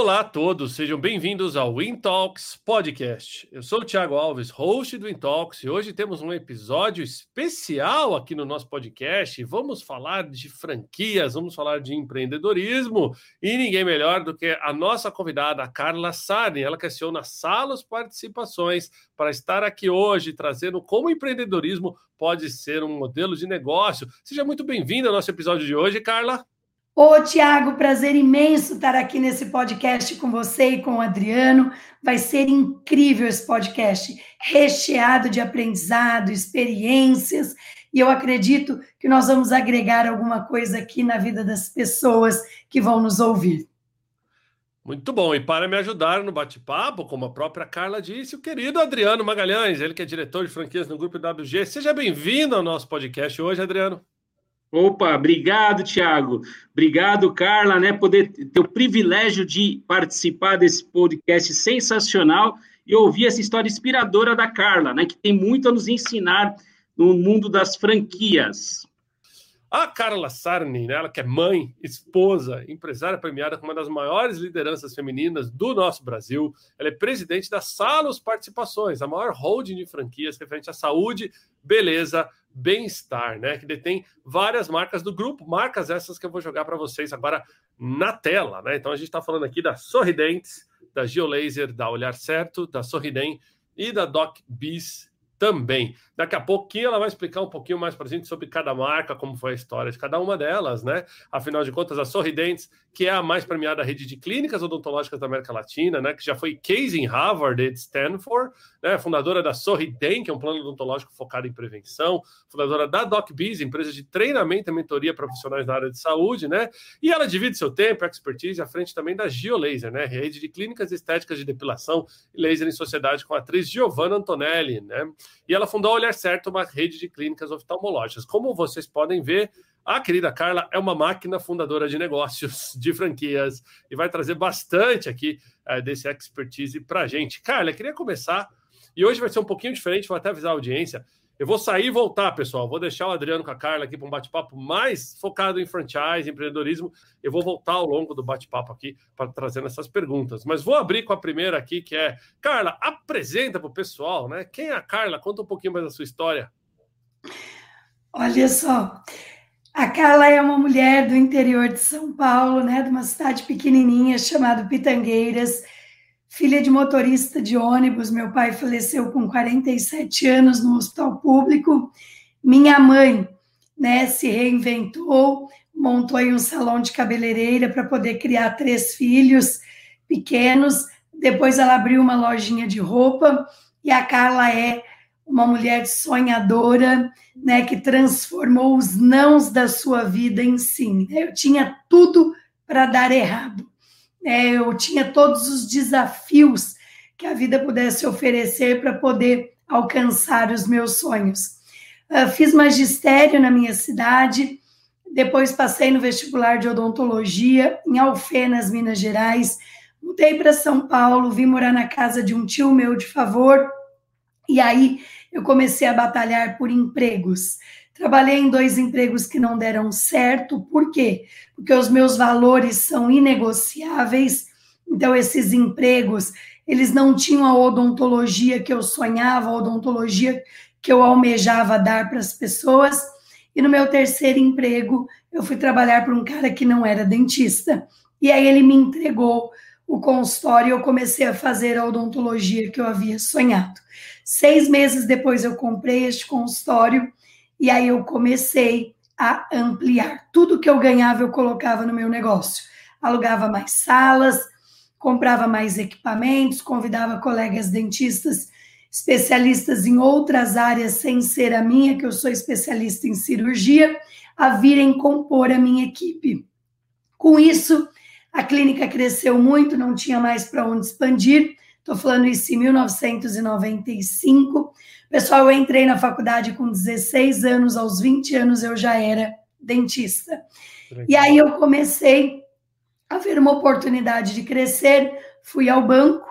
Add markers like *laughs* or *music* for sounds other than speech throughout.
Olá a todos, sejam bem-vindos ao Win Talks Podcast. Eu sou o Thiago Alves, host do Win Talks, e hoje temos um episódio especial aqui no nosso podcast. Vamos falar de franquias, vamos falar de empreendedorismo, e ninguém melhor do que a nossa convidada, a Carla Sarni. Ela que aciona Salos Participações para estar aqui hoje trazendo como empreendedorismo pode ser um modelo de negócio. Seja muito bem-vinda ao nosso episódio de hoje, Carla. Ô, Tiago, prazer imenso estar aqui nesse podcast com você e com o Adriano. Vai ser incrível esse podcast, recheado de aprendizado, experiências, e eu acredito que nós vamos agregar alguma coisa aqui na vida das pessoas que vão nos ouvir. Muito bom. E para me ajudar no bate-papo, como a própria Carla disse, o querido Adriano Magalhães, ele que é diretor de franquias no Grupo WG. Seja bem-vindo ao nosso podcast hoje, Adriano. Opa, obrigado, Tiago. Obrigado, Carla, né? Poder ter o privilégio de participar desse podcast sensacional e ouvir essa história inspiradora da Carla, né? Que tem muito a nos ensinar no mundo das franquias. A Carla Sarni, né, ela que é mãe, esposa, empresária premiada com uma das maiores lideranças femininas do nosso Brasil. Ela é presidente da Salos Participações, a maior holding de franquias referente à saúde, beleza, bem-estar, né? Que detém várias marcas do grupo, marcas essas que eu vou jogar para vocês agora na tela, né? Então a gente está falando aqui da Sorridentes, da Geolaser, da Olhar Certo, da Sorridem e da Doc Biz também. Daqui a pouquinho ela vai explicar um pouquinho mais para a gente sobre cada marca, como foi a história de cada uma delas, né? Afinal de contas, a Sorridentes, que é a mais premiada rede de clínicas odontológicas da América Latina, né? Que já foi case em Harvard e Stanford, né? Fundadora da Sorridem, que é um plano odontológico focado em prevenção, fundadora da DocBiz, empresa de treinamento e mentoria profissionais na área de saúde, né? E ela divide seu tempo, expertise à frente também da Geolaser, né? Rede de clínicas estéticas de depilação e laser em sociedade com a atriz Giovanna Antonelli, né? E ela fundou a Olhar Certo, uma rede de clínicas oftalmológicas. Como vocês podem ver, a querida Carla é uma máquina fundadora de negócios, *laughs* de franquias, e vai trazer bastante aqui é, desse expertise para a gente. Carla, queria começar, e hoje vai ser um pouquinho diferente, vou até avisar a audiência. Eu vou sair e voltar, pessoal. Vou deixar o Adriano com a Carla aqui para um bate-papo mais focado em franchise, empreendedorismo. Eu vou voltar ao longo do bate-papo aqui para trazendo essas perguntas. Mas vou abrir com a primeira aqui, que é Carla, apresenta para o pessoal, né? Quem é a Carla? Conta um pouquinho mais da sua história. Olha só, a Carla é uma mulher do interior de São Paulo, né? De uma cidade pequenininha chamada Pitangueiras filha de motorista de ônibus. Meu pai faleceu com 47 anos no hospital público. Minha mãe, né, se reinventou, montou um salão de cabeleireira para poder criar três filhos pequenos. Depois ela abriu uma lojinha de roupa e a Carla é uma mulher sonhadora, né, que transformou os nãos da sua vida em sim. Eu tinha tudo para dar errado é, eu tinha todos os desafios que a vida pudesse oferecer para poder alcançar os meus sonhos. Uh, fiz magistério na minha cidade, depois passei no vestibular de odontologia em Alfenas, Minas Gerais. Mudei para São Paulo, vim morar na casa de um tio meu de favor, e aí eu comecei a batalhar por empregos. Trabalhei em dois empregos que não deram certo, por quê? Porque os meus valores são inegociáveis, então esses empregos, eles não tinham a odontologia que eu sonhava, a odontologia que eu almejava dar para as pessoas. E no meu terceiro emprego, eu fui trabalhar para um cara que não era dentista. E aí ele me entregou o consultório e eu comecei a fazer a odontologia que eu havia sonhado. Seis meses depois eu comprei este consultório e aí eu comecei a ampliar. Tudo que eu ganhava eu colocava no meu negócio. Alugava mais salas, comprava mais equipamentos, convidava colegas dentistas especialistas em outras áreas sem ser a minha, que eu sou especialista em cirurgia, a virem compor a minha equipe. Com isso, a clínica cresceu muito, não tinha mais para onde expandir. Estou falando isso em 1995. Pessoal, eu entrei na faculdade com 16 anos, aos 20 anos eu já era dentista. E aí eu comecei a ver uma oportunidade de crescer, fui ao banco,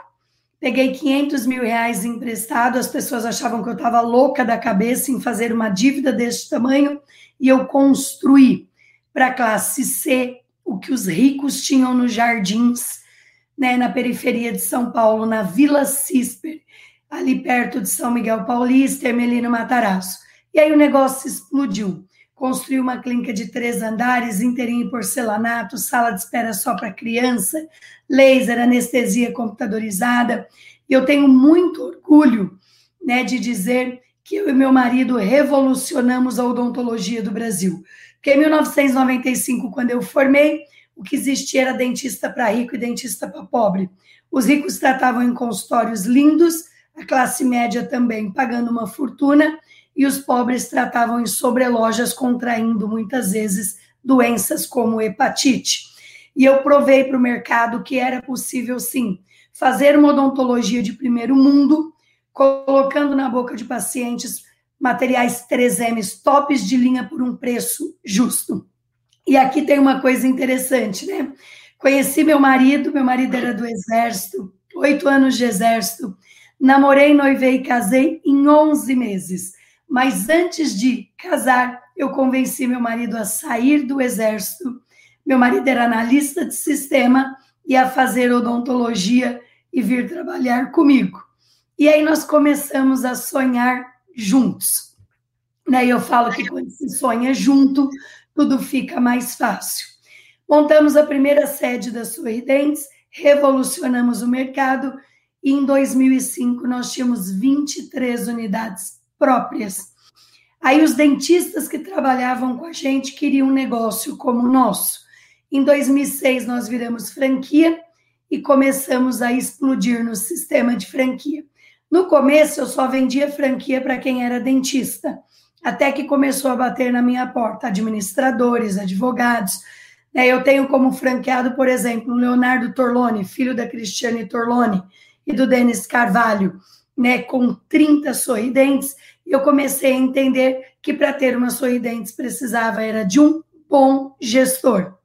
peguei 500 mil reais emprestado, as pessoas achavam que eu estava louca da cabeça em fazer uma dívida deste tamanho, e eu construí para a classe C o que os ricos tinham nos jardins né, na periferia de São Paulo, na Vila Cisper, ali perto de São Miguel Paulista, Ermelino Matarazzo. E aí o negócio explodiu. Construiu uma clínica de três andares, inteirinho em porcelanato, sala de espera só para criança, laser, anestesia computadorizada. E eu tenho muito orgulho né, de dizer que eu e meu marido revolucionamos a odontologia do Brasil. Porque em 1995, quando eu formei, o que existia era dentista para rico e dentista para pobre. Os ricos tratavam em consultórios lindos, a classe média também pagando uma fortuna, e os pobres tratavam em sobrelojas, contraindo muitas vezes doenças como hepatite. E eu provei para o mercado que era possível, sim, fazer uma odontologia de primeiro mundo, colocando na boca de pacientes materiais 3Ms tops de linha por um preço justo. E aqui tem uma coisa interessante, né? Conheci meu marido, meu marido era do Exército, oito anos de Exército. Namorei, noivei e casei em 11 meses. Mas antes de casar, eu convenci meu marido a sair do Exército. Meu marido era analista de sistema e a fazer odontologia e vir trabalhar comigo. E aí nós começamos a sonhar juntos. Né? Eu falo que quando se sonha junto, tudo fica mais fácil. Montamos a primeira sede da Sorridentes, revolucionamos o mercado e em 2005 nós tínhamos 23 unidades próprias. Aí os dentistas que trabalhavam com a gente queriam um negócio como o nosso. Em 2006 nós viramos franquia e começamos a explodir no sistema de franquia. No começo, eu só vendia franquia para quem era dentista, até que começou a bater na minha porta administradores, advogados. Né? Eu tenho como franqueado, por exemplo, o Leonardo Torlone, filho da Cristiane Torlone e do Denis Carvalho, né, com 30 sorridentes. Eu comecei a entender que para ter uma sorridentes precisava era de um bom gestor.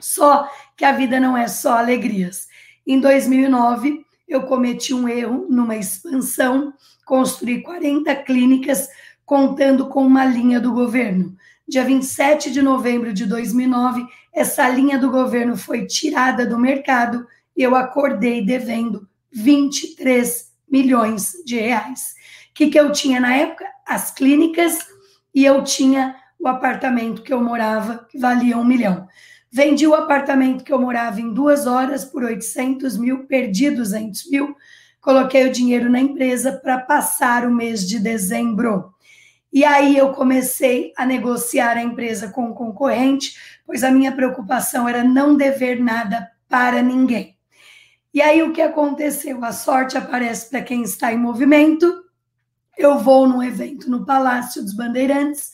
Só que a vida não é só alegrias. Em 2009, eu cometi um erro numa expansão, construí 40 clínicas contando com uma linha do governo. Dia 27 de novembro de 2009, essa linha do governo foi tirada do mercado e eu acordei devendo 23 milhões de reais. O que, que eu tinha na época? As clínicas e eu tinha o apartamento que eu morava, que valia um milhão. Vendi o apartamento que eu morava em duas horas por 800 mil, perdi 200 mil, coloquei o dinheiro na empresa para passar o mês de dezembro. E aí eu comecei a negociar a empresa com o concorrente, pois a minha preocupação era não dever nada para ninguém. E aí o que aconteceu? A sorte aparece para quem está em movimento. Eu vou num evento no Palácio dos Bandeirantes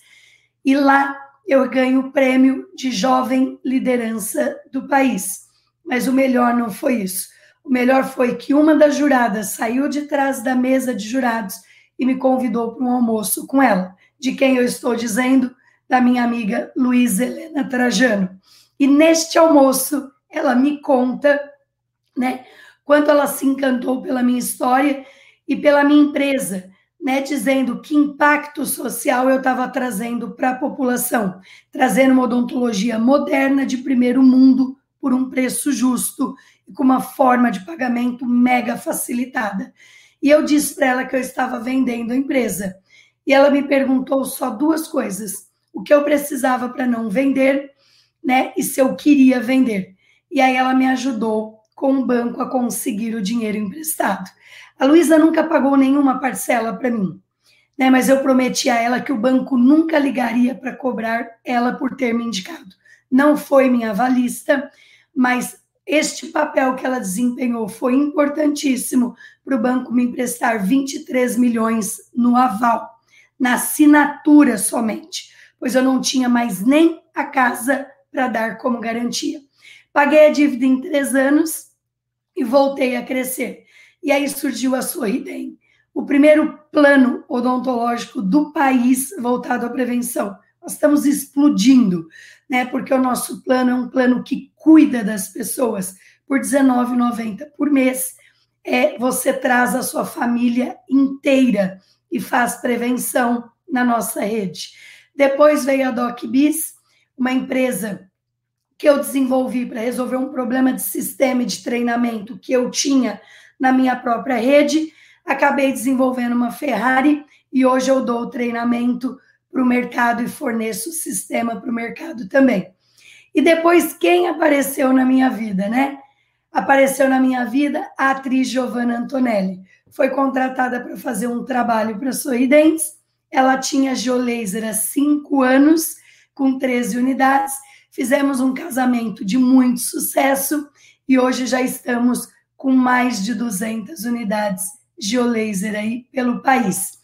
e lá eu ganho o prêmio de jovem liderança do país. Mas o melhor não foi isso. O melhor foi que uma das juradas saiu de trás da mesa de jurados e me convidou para um almoço com ela. De quem eu estou dizendo? Da minha amiga Luísa Helena Trajano. E neste almoço, ela me conta, né, quanto ela se encantou pela minha história e pela minha empresa né, dizendo que impacto social eu estava trazendo para a população, trazendo uma odontologia moderna de primeiro mundo por um preço justo e com uma forma de pagamento mega facilitada. E eu disse para ela que eu estava vendendo a empresa. E ela me perguntou só duas coisas: o que eu precisava para não vender, né, e se eu queria vender. E aí ela me ajudou com o banco a conseguir o dinheiro emprestado. A Luísa nunca pagou nenhuma parcela para mim, né? Mas eu prometi a ela que o banco nunca ligaria para cobrar ela por ter me indicado. Não foi minha avalista, mas este papel que ela desempenhou foi importantíssimo para o banco me emprestar 23 milhões no aval, na assinatura somente, pois eu não tinha mais nem a casa para dar como garantia. Paguei a dívida em três anos e voltei a crescer. E aí surgiu a Sorridem, o primeiro plano odontológico do país voltado à prevenção. Nós estamos explodindo, né? Porque o nosso plano é um plano que cuida das pessoas por R$19,90 por mês. É, você traz a sua família inteira e faz prevenção na nossa rede. Depois veio a DocBiz, uma empresa que eu desenvolvi para resolver um problema de sistema e de treinamento que eu tinha na minha própria rede, acabei desenvolvendo uma Ferrari e hoje eu dou treinamento para o mercado e forneço o sistema para o mercado também. E depois, quem apareceu na minha vida, né? Apareceu na minha vida a atriz Giovanna Antonelli. Foi contratada para fazer um trabalho para Sorridentes. Ela tinha geolaser há cinco anos, com 13 unidades. Fizemos um casamento de muito sucesso e hoje já estamos com mais de 200 unidades geolaser aí pelo país.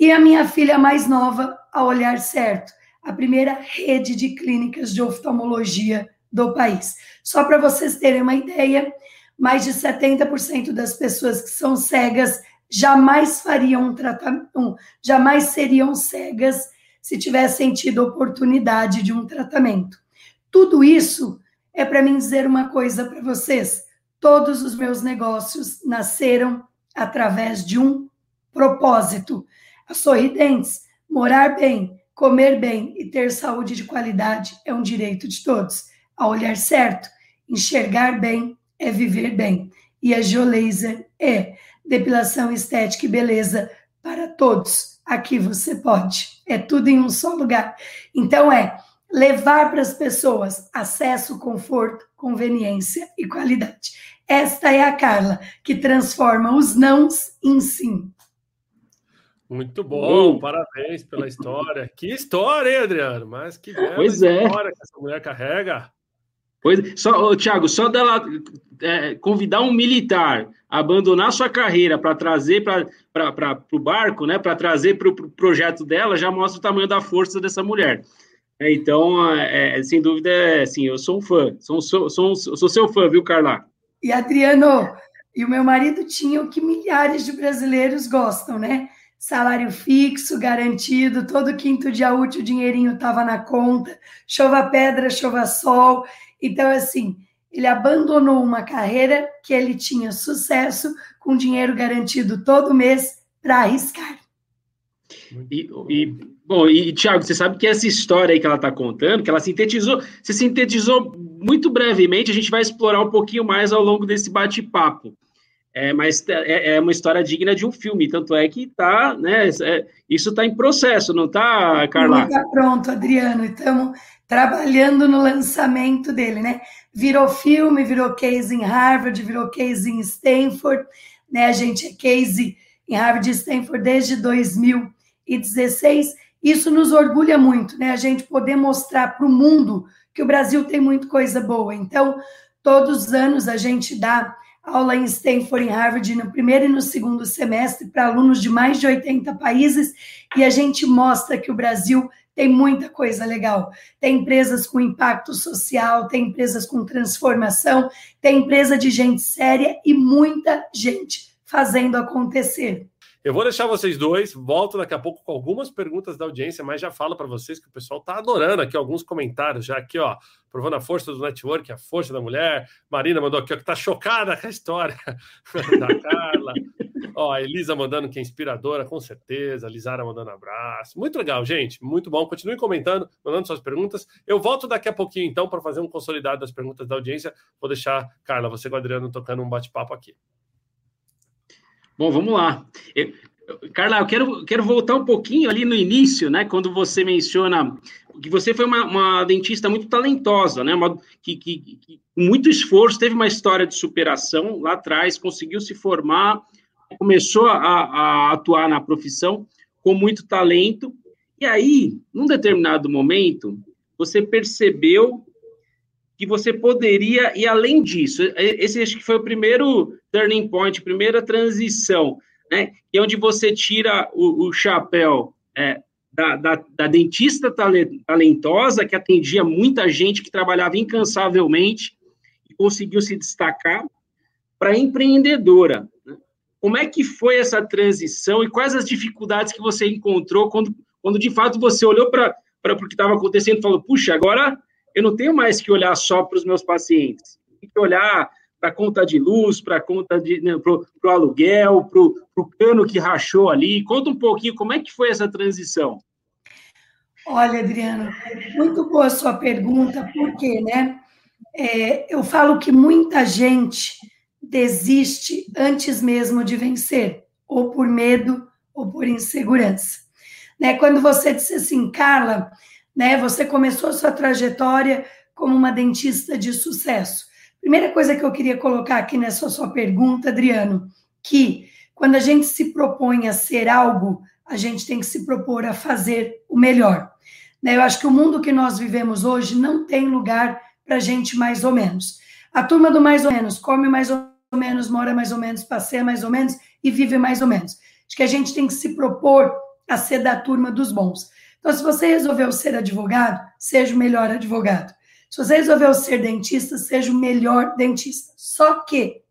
E a minha filha mais nova, a Olhar Certo, a primeira rede de clínicas de oftalmologia do país. Só para vocês terem uma ideia, mais de 70% das pessoas que são cegas jamais fariam um tratamento, jamais seriam cegas se tivessem tido oportunidade de um tratamento. Tudo isso é para mim dizer uma coisa para vocês. Todos os meus negócios nasceram através de um propósito. A Sorridentes, morar bem, comer bem e ter saúde de qualidade é um direito de todos. A olhar certo, enxergar bem é viver bem. E a Geolaser é depilação estética e beleza para todos. Aqui você pode. É tudo em um só lugar. Então é levar para as pessoas acesso, conforto, conveniência e qualidade. Esta é a Carla, que transforma os nãos em sim. Muito bom, parabéns pela história. Que história, hein, Adriano? Mas que bela pois é. história é. que essa mulher carrega. Pois, só, Tiago, só dela é, convidar um militar a abandonar sua carreira para trazer para o barco, né, para trazer para o pro projeto dela, já mostra o tamanho da força dessa mulher. É, então, é, é sem dúvida, é, assim, eu sou um fã, sou, sou, sou, sou seu fã, viu, Carla? E Adriano, e o meu marido tinha o que milhares de brasileiros gostam, né? Salário fixo, garantido, todo quinto dia útil o dinheirinho estava na conta, chova pedra, chova sol. Então, assim, ele abandonou uma carreira que ele tinha sucesso, com dinheiro garantido todo mês, para arriscar. E, e, bom, e Tiago, você sabe que essa história aí que ela está contando, que ela sintetizou, se sintetizou muito brevemente, a gente vai explorar um pouquinho mais ao longo desse bate-papo. É, mas é, é, uma história digna de um filme, tanto é que tá, né? É, isso está em processo, não está, Carla? Está pronto, Adriano. Estamos trabalhando no lançamento dele, né? Virou filme, virou case em Harvard, virou case em Stanford, né? A gente é case em Harvard e Stanford desde 2016. Isso nos orgulha muito, né? A gente poder mostrar para o mundo que o Brasil tem muita coisa boa. Então, todos os anos a gente dá aula em Stanford, em Harvard, no primeiro e no segundo semestre, para alunos de mais de 80 países, e a gente mostra que o Brasil tem muita coisa legal. Tem empresas com impacto social, tem empresas com transformação, tem empresa de gente séria e muita gente fazendo acontecer. Eu vou deixar vocês dois, volto daqui a pouco com algumas perguntas da audiência, mas já falo para vocês que o pessoal está adorando aqui alguns comentários já aqui, ó, provando a força do network, a força da mulher. Marina mandou aqui, ó, que tá chocada com a história *laughs* da Carla. ó, a Elisa mandando que é inspiradora, com certeza. A Lisara mandando abraço. Muito legal, gente. Muito bom. Continuem comentando, mandando suas perguntas. Eu volto daqui a pouquinho, então, para fazer um consolidado das perguntas da audiência. Vou deixar, Carla, você com o Adriano tocando um bate-papo aqui. Bom, vamos lá. Eu, Carla, eu quero, quero voltar um pouquinho ali no início, né? Quando você menciona que você foi uma, uma dentista muito talentosa, né? Uma, que, que, que, muito esforço, teve uma história de superação lá atrás, conseguiu se formar, começou a, a atuar na profissão com muito talento. E aí, num determinado momento, você percebeu que você poderia ir além disso. Esse acho que foi o primeiro turning point, primeira transição, né? Que é onde você tira o, o chapéu é, da, da, da, dentista talentosa, que atendia muita gente, que trabalhava incansavelmente e conseguiu se destacar, para empreendedora. Né? Como é que foi essa transição e quais as dificuldades que você encontrou quando, quando de fato você olhou para o que estava acontecendo e falou, puxa, agora eu não tenho mais que olhar só para os meus pacientes, tenho que olhar para a conta de luz, para a conta de né, para o aluguel, para o cano que rachou ali. Conta um pouquinho como é que foi essa transição. Olha, Adriano, muito boa a sua pergunta, porque, né? É, eu falo que muita gente desiste antes mesmo de vencer, ou por medo, ou por insegurança. Né? Quando você disse assim, Carla, né, você começou sua trajetória como uma dentista de sucesso. Primeira coisa que eu queria colocar aqui nessa sua pergunta, Adriano, que quando a gente se propõe a ser algo, a gente tem que se propor a fazer o melhor. Né? Eu acho que o mundo que nós vivemos hoje não tem lugar para gente mais ou menos. A turma do mais ou menos come mais ou menos, mora mais ou menos, passeia mais ou menos e vive mais ou menos. Acho que a gente tem que se propor a ser da turma dos bons. Então, se você resolveu ser advogado, seja o melhor advogado. Se você resolveu ser dentista, seja o melhor dentista. Só que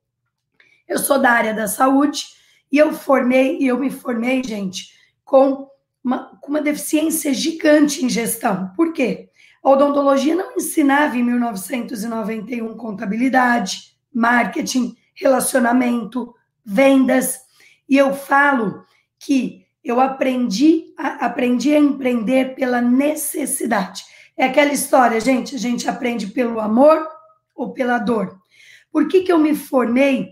eu sou da área da saúde e eu formei, e eu me formei, gente, com uma, com uma deficiência gigante em gestão. Por quê? A odontologia não ensinava em 1991 contabilidade, marketing, relacionamento, vendas. E eu falo que eu aprendi a, aprendi a empreender pela necessidade. É aquela história, gente, a gente aprende pelo amor ou pela dor. Por que, que eu me formei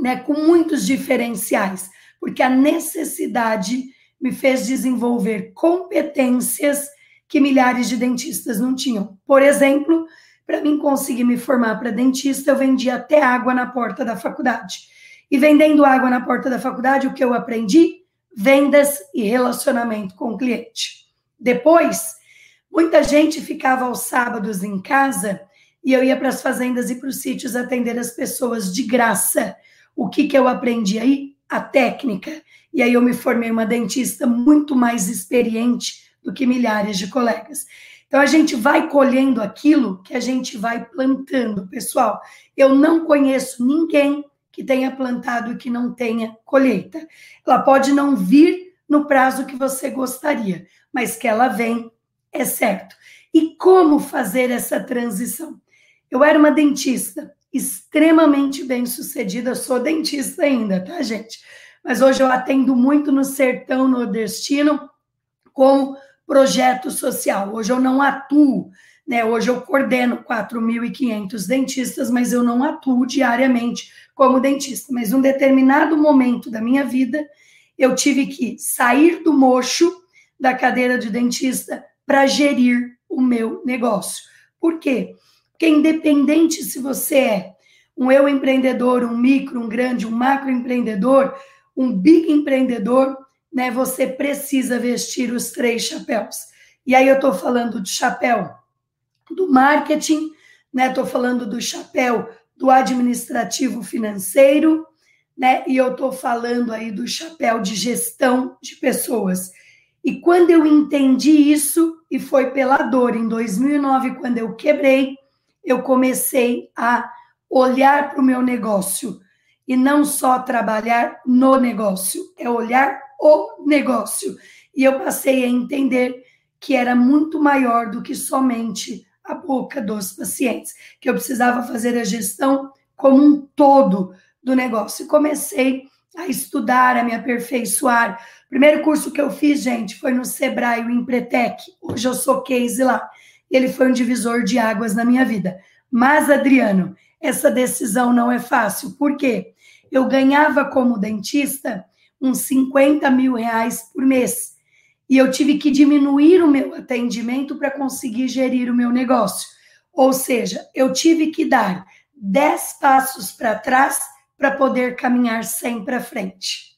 né, com muitos diferenciais? Porque a necessidade me fez desenvolver competências que milhares de dentistas não tinham. Por exemplo, para mim conseguir me formar para dentista, eu vendia até água na porta da faculdade. E vendendo água na porta da faculdade, o que eu aprendi? Vendas e relacionamento com o cliente. Depois, muita gente ficava aos sábados em casa e eu ia para as fazendas e para os sítios atender as pessoas de graça. O que, que eu aprendi aí? A técnica. E aí eu me formei uma dentista muito mais experiente do que milhares de colegas. Então a gente vai colhendo aquilo que a gente vai plantando, pessoal. Eu não conheço ninguém que tenha plantado e que não tenha colheita. Ela pode não vir no prazo que você gostaria, mas que ela vem é certo. E como fazer essa transição? Eu era uma dentista extremamente bem sucedida, sou dentista ainda, tá, gente? Mas hoje eu atendo muito no sertão nordestino como projeto social. Hoje eu não atuo, né? Hoje eu coordeno 4.500 dentistas, mas eu não atuo diariamente como dentista. Mas um determinado momento da minha vida, eu tive que sair do mocho da cadeira de dentista para gerir o meu negócio. Por quê? Porque independente se você é um eu empreendedor, um micro, um grande, um macro empreendedor, um big empreendedor, né, você precisa vestir os três chapéus. E aí eu estou falando de chapéu do marketing, né? Estou falando do chapéu do administrativo financeiro, né? E eu estou falando aí do chapéu de gestão de pessoas. E quando eu entendi isso, e foi pela dor, em 2009, quando eu quebrei, eu comecei a olhar para o meu negócio e não só trabalhar no negócio, é olhar o negócio. E eu passei a entender que era muito maior do que somente a boca dos pacientes, que eu precisava fazer a gestão como um todo do negócio. E comecei a estudar, a me aperfeiçoar. Primeiro curso que eu fiz, gente, foi no Sebrae, o Empretec. Hoje eu sou case lá. Ele foi um divisor de águas na minha vida. Mas, Adriano, essa decisão não é fácil. Por quê? Eu ganhava como dentista uns 50 mil reais por mês. E eu tive que diminuir o meu atendimento para conseguir gerir o meu negócio. Ou seja, eu tive que dar 10 passos para trás para poder caminhar 100 para frente.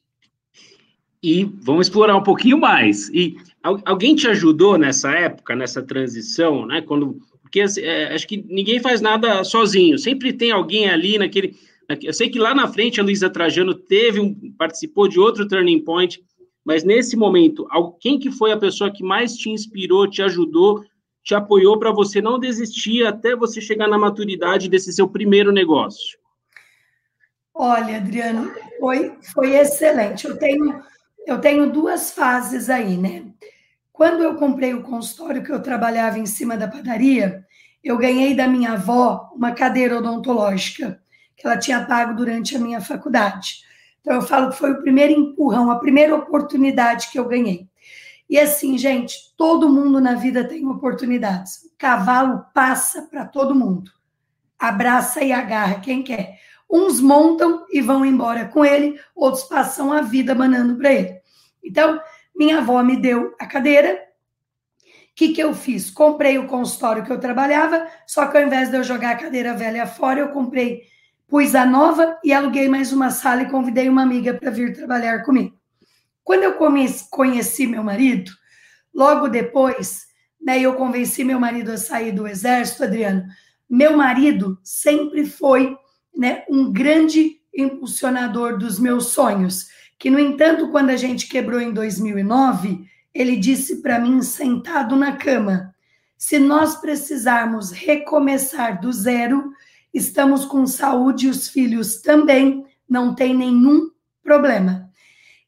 E vamos explorar um pouquinho mais. E alguém te ajudou nessa época, nessa transição, né? Quando porque é, acho que ninguém faz nada sozinho. Sempre tem alguém ali naquele eu sei que lá na frente a Luísa Trajano teve um, participou de outro turning point, mas nesse momento, quem que foi a pessoa que mais te inspirou, te ajudou, te apoiou para você não desistir até você chegar na maturidade desse seu primeiro negócio? Olha, Adriano, foi, foi excelente. Eu tenho, eu tenho duas fases aí, né? Quando eu comprei o consultório que eu trabalhava em cima da padaria, eu ganhei da minha avó uma cadeira odontológica que ela tinha pago durante a minha faculdade. Então, eu falo que foi o primeiro empurrão, a primeira oportunidade que eu ganhei. E assim, gente, todo mundo na vida tem oportunidades. O cavalo passa para todo mundo, abraça e agarra quem quer. Uns montam e vão embora com ele, outros passam a vida manando para ele. Então, minha avó me deu a cadeira. O que, que eu fiz? Comprei o consultório que eu trabalhava, só que ao invés de eu jogar a cadeira velha fora, eu comprei, pus a nova e aluguei mais uma sala e convidei uma amiga para vir trabalhar comigo. Quando eu conheci meu marido, logo depois, né, eu convenci meu marido a sair do exército, Adriano. Meu marido sempre foi né, um grande impulsionador dos meus sonhos, que, no entanto, quando a gente quebrou em 2009, ele disse para mim, sentado na cama: se nós precisarmos recomeçar do zero, estamos com saúde e os filhos também, não tem nenhum problema.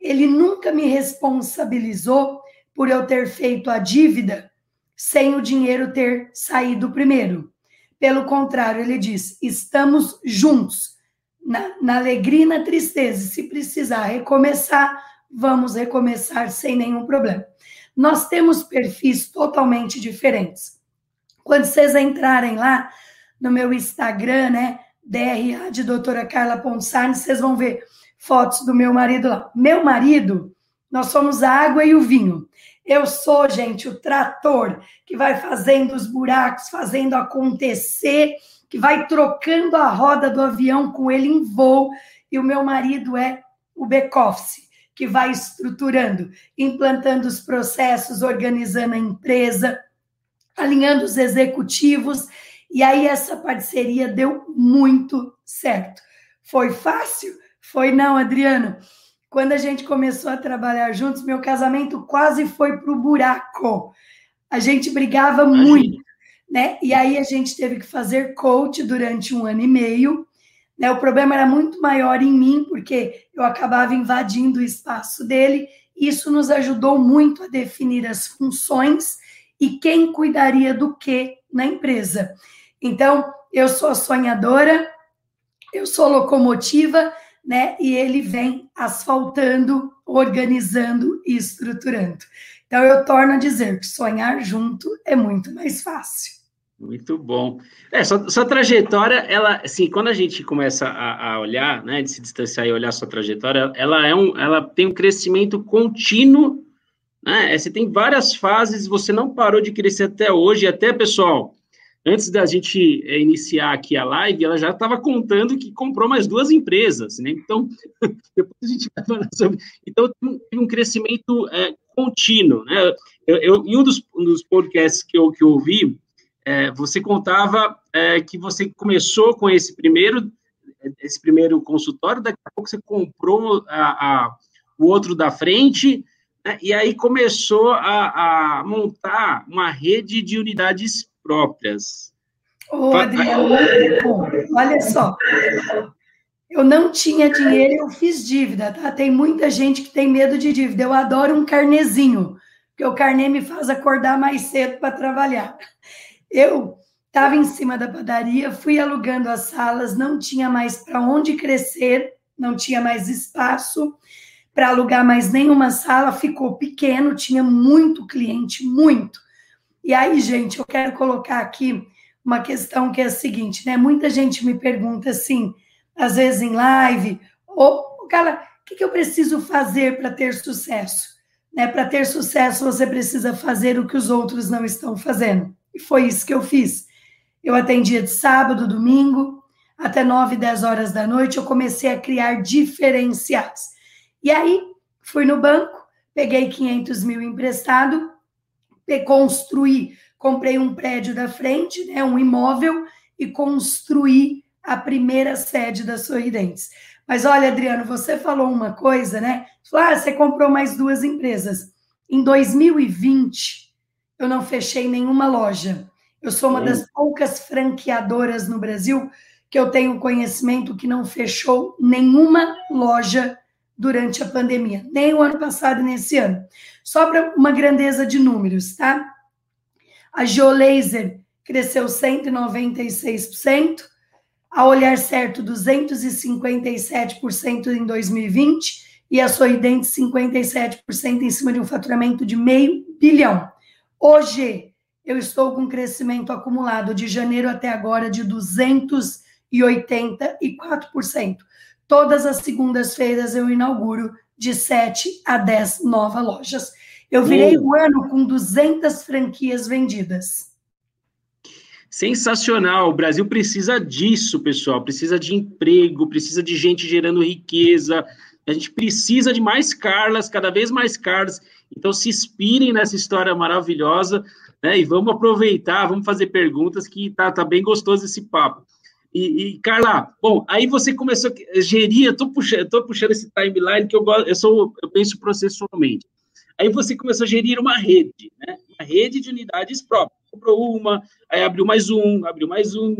Ele nunca me responsabilizou por eu ter feito a dívida sem o dinheiro ter saído primeiro. Pelo contrário, ele diz: estamos juntos, na, na alegria e na tristeza. Se precisar recomeçar, vamos recomeçar sem nenhum problema. Nós temos perfis totalmente diferentes. Quando vocês entrarem lá no meu Instagram, né, DRA de doutora Carla Ponsarni, vocês vão ver fotos do meu marido lá. Meu marido, nós somos a água e o vinho. Eu sou, gente, o trator que vai fazendo os buracos, fazendo acontecer, que vai trocando a roda do avião com ele em voo. E o meu marido é o back-office, que vai estruturando, implantando os processos, organizando a empresa, alinhando os executivos. E aí essa parceria deu muito certo. Foi fácil? Foi não, Adriano quando a gente começou a trabalhar juntos, meu casamento quase foi para o buraco. A gente brigava muito, né? E aí a gente teve que fazer coach durante um ano e meio. Né? O problema era muito maior em mim, porque eu acabava invadindo o espaço dele. Isso nos ajudou muito a definir as funções e quem cuidaria do que na empresa. Então, eu sou sonhadora, eu sou locomotiva, né? E ele vem asfaltando, organizando e estruturando. Então eu torno a dizer que sonhar junto é muito mais fácil. Muito bom. É, sua, sua trajetória, ela, assim, quando a gente começa a, a, olhar, né, de se distanciar e olhar sua trajetória, ela é um, ela tem um crescimento contínuo, né? Você tem várias fases, você não parou de crescer até hoje, até pessoal antes da gente é, iniciar aqui a live, ela já estava contando que comprou mais duas empresas, né? Então, *laughs* depois a gente vai falar sobre. Então, tem um crescimento é, contínuo, né? Eu, eu, em um dos, um dos podcasts que eu, que eu ouvi, é, você contava que você começou com esse primeiro, esse primeiro consultório, daqui a pouco você comprou a, a o outro da frente, né? e aí começou a, a montar uma rede de unidades próprias. Ô, Adriano, olha só. Eu não tinha dinheiro, eu fiz dívida, tá? Tem muita gente que tem medo de dívida. Eu adoro um carnezinho, porque o carnê me faz acordar mais cedo para trabalhar. Eu estava em cima da padaria, fui alugando as salas, não tinha mais para onde crescer, não tinha mais espaço para alugar mais nenhuma sala, ficou pequeno, tinha muito cliente, muito. E aí, gente, eu quero colocar aqui uma questão que é a seguinte, né? Muita gente me pergunta assim, às vezes em live, ou, cara, o que, que eu preciso fazer para ter sucesso? Né? Para ter sucesso, você precisa fazer o que os outros não estão fazendo. E foi isso que eu fiz. Eu atendia de sábado, domingo, até 9, 10 horas da noite, eu comecei a criar diferenciais. E aí, fui no banco, peguei 500 mil emprestado, construir, comprei um prédio da frente, né, um imóvel, e construí a primeira sede da Sorridentes. Mas olha, Adriano, você falou uma coisa, né? Falou, ah, você comprou mais duas empresas. Em 2020, eu não fechei nenhuma loja. Eu sou uma das poucas franqueadoras no Brasil que eu tenho conhecimento que não fechou nenhuma loja durante a pandemia, nem o ano passado, nem esse ano. Só para uma grandeza de números, tá? A Geolaser cresceu 196%, a Olhar Certo 257% em 2020 e a Sorridente 57% em cima de um faturamento de meio bilhão. Hoje, eu estou com crescimento acumulado de janeiro até agora de 284%. Todas as segundas-feiras eu inauguro de 7 a 10 novas lojas. Eu virei o ano com 200 franquias vendidas. Sensacional. O Brasil precisa disso, pessoal. Precisa de emprego, precisa de gente gerando riqueza. A gente precisa de mais Carlas, cada vez mais Carlas. Então, se inspirem nessa história maravilhosa, né? E vamos aproveitar, vamos fazer perguntas, que tá, tá bem gostoso esse papo. E, e, Carla, bom, aí você começou a gerir, eu tô puxando, tô puxando esse timeline que eu gosto, eu sou, eu penso processualmente. Aí você começou a gerir uma rede, né? Uma rede de unidades próprias. Comprou uma, aí abriu mais um, abriu mais um.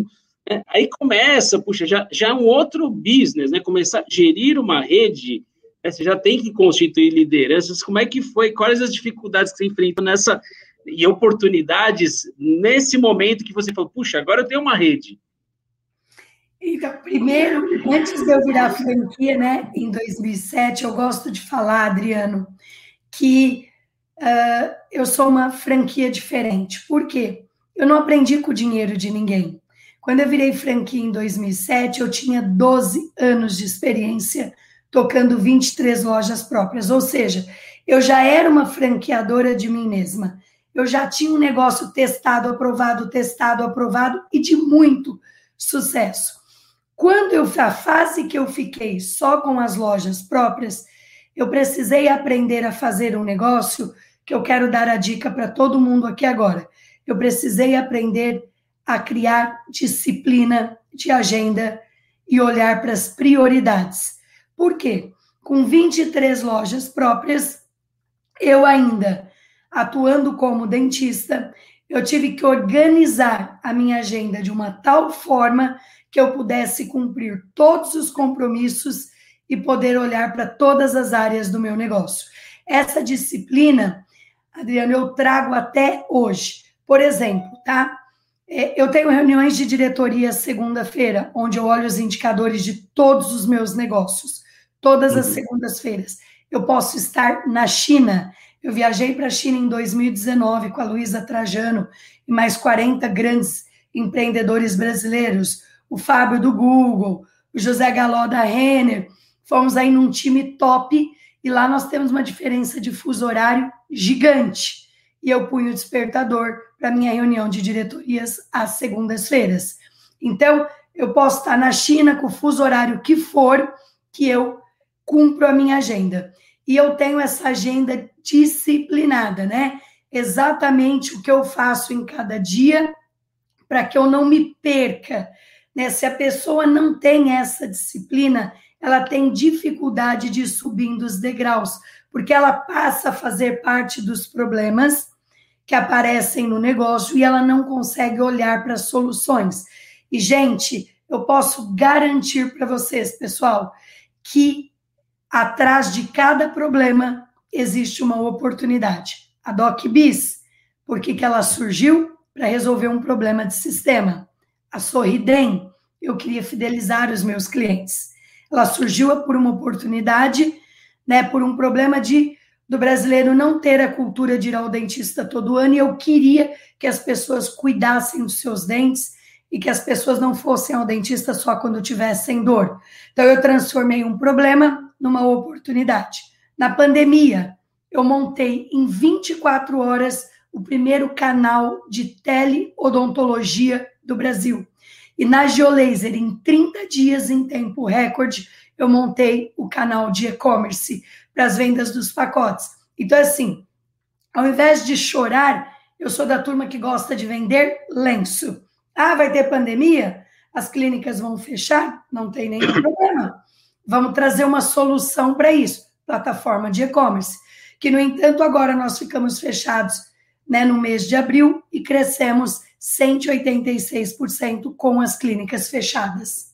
Né? Aí começa, puxa, já, já é um outro business, né? Começar a gerir uma rede, né? você já tem que constituir lideranças. Como é que foi? Quais as dificuldades que você enfrentou nessa e oportunidades nesse momento que você falou, puxa, agora eu tenho uma rede? Então, primeiro, antes de eu virar franquia, né, em 2007, eu gosto de falar, Adriano, que uh, eu sou uma franquia diferente. Por quê? Eu não aprendi com o dinheiro de ninguém. Quando eu virei franquia em 2007, eu tinha 12 anos de experiência tocando 23 lojas próprias, ou seja, eu já era uma franqueadora de mim mesma. Eu já tinha um negócio testado, aprovado, testado, aprovado e de muito sucesso. Quando eu a fase que eu fiquei só com as lojas próprias, eu precisei aprender a fazer um negócio que eu quero dar a dica para todo mundo aqui agora. Eu precisei aprender a criar disciplina de agenda e olhar para as prioridades. Por quê? Com 23 lojas próprias, eu ainda atuando como dentista, eu tive que organizar a minha agenda de uma tal forma que eu pudesse cumprir todos os compromissos e poder olhar para todas as áreas do meu negócio. Essa disciplina, Adriano, eu trago até hoje. Por exemplo, tá? É, eu tenho reuniões de diretoria segunda-feira, onde eu olho os indicadores de todos os meus negócios, todas as uhum. segundas-feiras. Eu posso estar na China. Eu viajei para a China em 2019 com a Luísa Trajano e mais 40 grandes empreendedores brasileiros, o Fábio do Google, o José Galó da Renner, Fomos aí num time top e lá nós temos uma diferença de fuso horário gigante. E eu punho o despertador para minha reunião de diretorias às segundas-feiras. Então, eu posso estar na China com o fuso horário que for, que eu cumpro a minha agenda. E eu tenho essa agenda disciplinada, né? Exatamente o que eu faço em cada dia para que eu não me perca. Né? Se a pessoa não tem essa disciplina, ela tem dificuldade de subir os degraus, porque ela passa a fazer parte dos problemas que aparecem no negócio e ela não consegue olhar para soluções. E, gente, eu posso garantir para vocês, pessoal, que atrás de cada problema existe uma oportunidade. A DocBiz, por que, que ela surgiu? Para resolver um problema de sistema. A Sorridem, eu queria fidelizar os meus clientes. Ela surgiu por uma oportunidade, né, por um problema de do brasileiro não ter a cultura de ir ao dentista todo ano, e eu queria que as pessoas cuidassem dos seus dentes e que as pessoas não fossem ao dentista só quando tivessem dor. Então eu transformei um problema numa oportunidade. Na pandemia, eu montei em 24 horas o primeiro canal de teleodontologia do Brasil. E na Geolaser, em 30 dias, em tempo recorde, eu montei o canal de e-commerce para as vendas dos pacotes. Então, assim, ao invés de chorar, eu sou da turma que gosta de vender lenço. Ah, vai ter pandemia? As clínicas vão fechar? Não tem nenhum *coughs* problema. Vamos trazer uma solução para isso. Plataforma de e-commerce. Que, no entanto, agora nós ficamos fechados né, no mês de abril e crescemos 186% com as clínicas fechadas.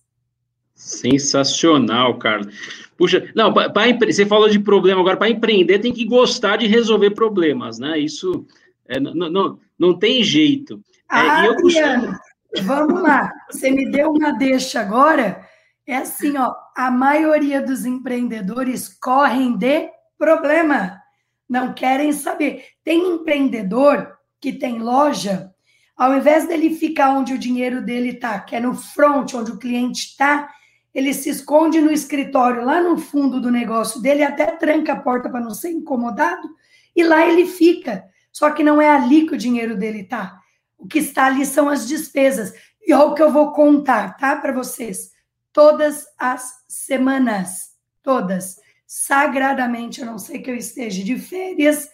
Sensacional, Carlos. Puxa, não, pra, pra, você falou de problema agora, para empreender tem que gostar de resolver problemas, né? Isso é, não, não, não tem jeito. É, ah, eu costumo... vamos lá. Você me deu uma deixa agora. É assim, ó, a maioria dos empreendedores correm de problema, não querem saber. Tem empreendedor que tem loja, ao invés dele ficar onde o dinheiro dele está, que é no front, onde o cliente está, ele se esconde no escritório, lá no fundo do negócio dele, até tranca a porta para não ser incomodado, e lá ele fica. Só que não é ali que o dinheiro dele está. O que está ali são as despesas. E olha o que eu vou contar, tá, para vocês. Todas as semanas, todas, sagradamente, a não ser que eu esteja de férias,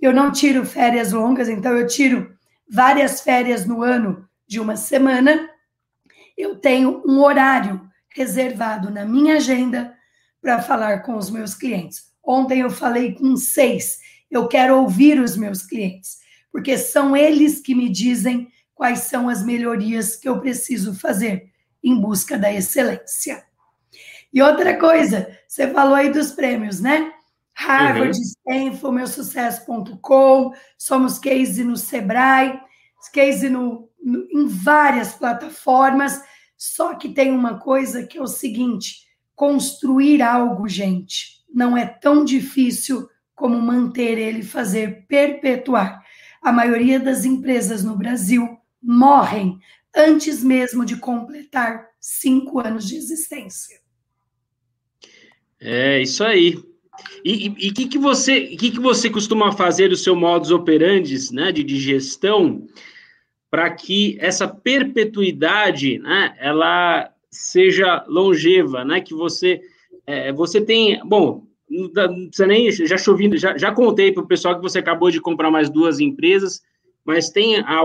eu não tiro férias longas, então eu tiro várias férias no ano de uma semana. Eu tenho um horário reservado na minha agenda para falar com os meus clientes. Ontem eu falei com seis. Eu quero ouvir os meus clientes, porque são eles que me dizem quais são as melhorias que eu preciso fazer em busca da excelência. E outra coisa, você falou aí dos prêmios, né? Harvard, uhum. Stanford, meusucesso.com, somos case no Sebrae, case no, no, em várias plataformas. Só que tem uma coisa que é o seguinte: construir algo, gente, não é tão difícil como manter ele fazer perpetuar. A maioria das empresas no Brasil morrem antes mesmo de completar cinco anos de existência. É isso aí. E o que, que você que, que você costuma fazer o seu modus operandi né, de, de gestão para que essa perpetuidade, né, ela seja longeva, né, que você é, você tem, bom, precisa nem, já chovendo, já, já contei para o pessoal que você acabou de comprar mais duas empresas, mas tem, a,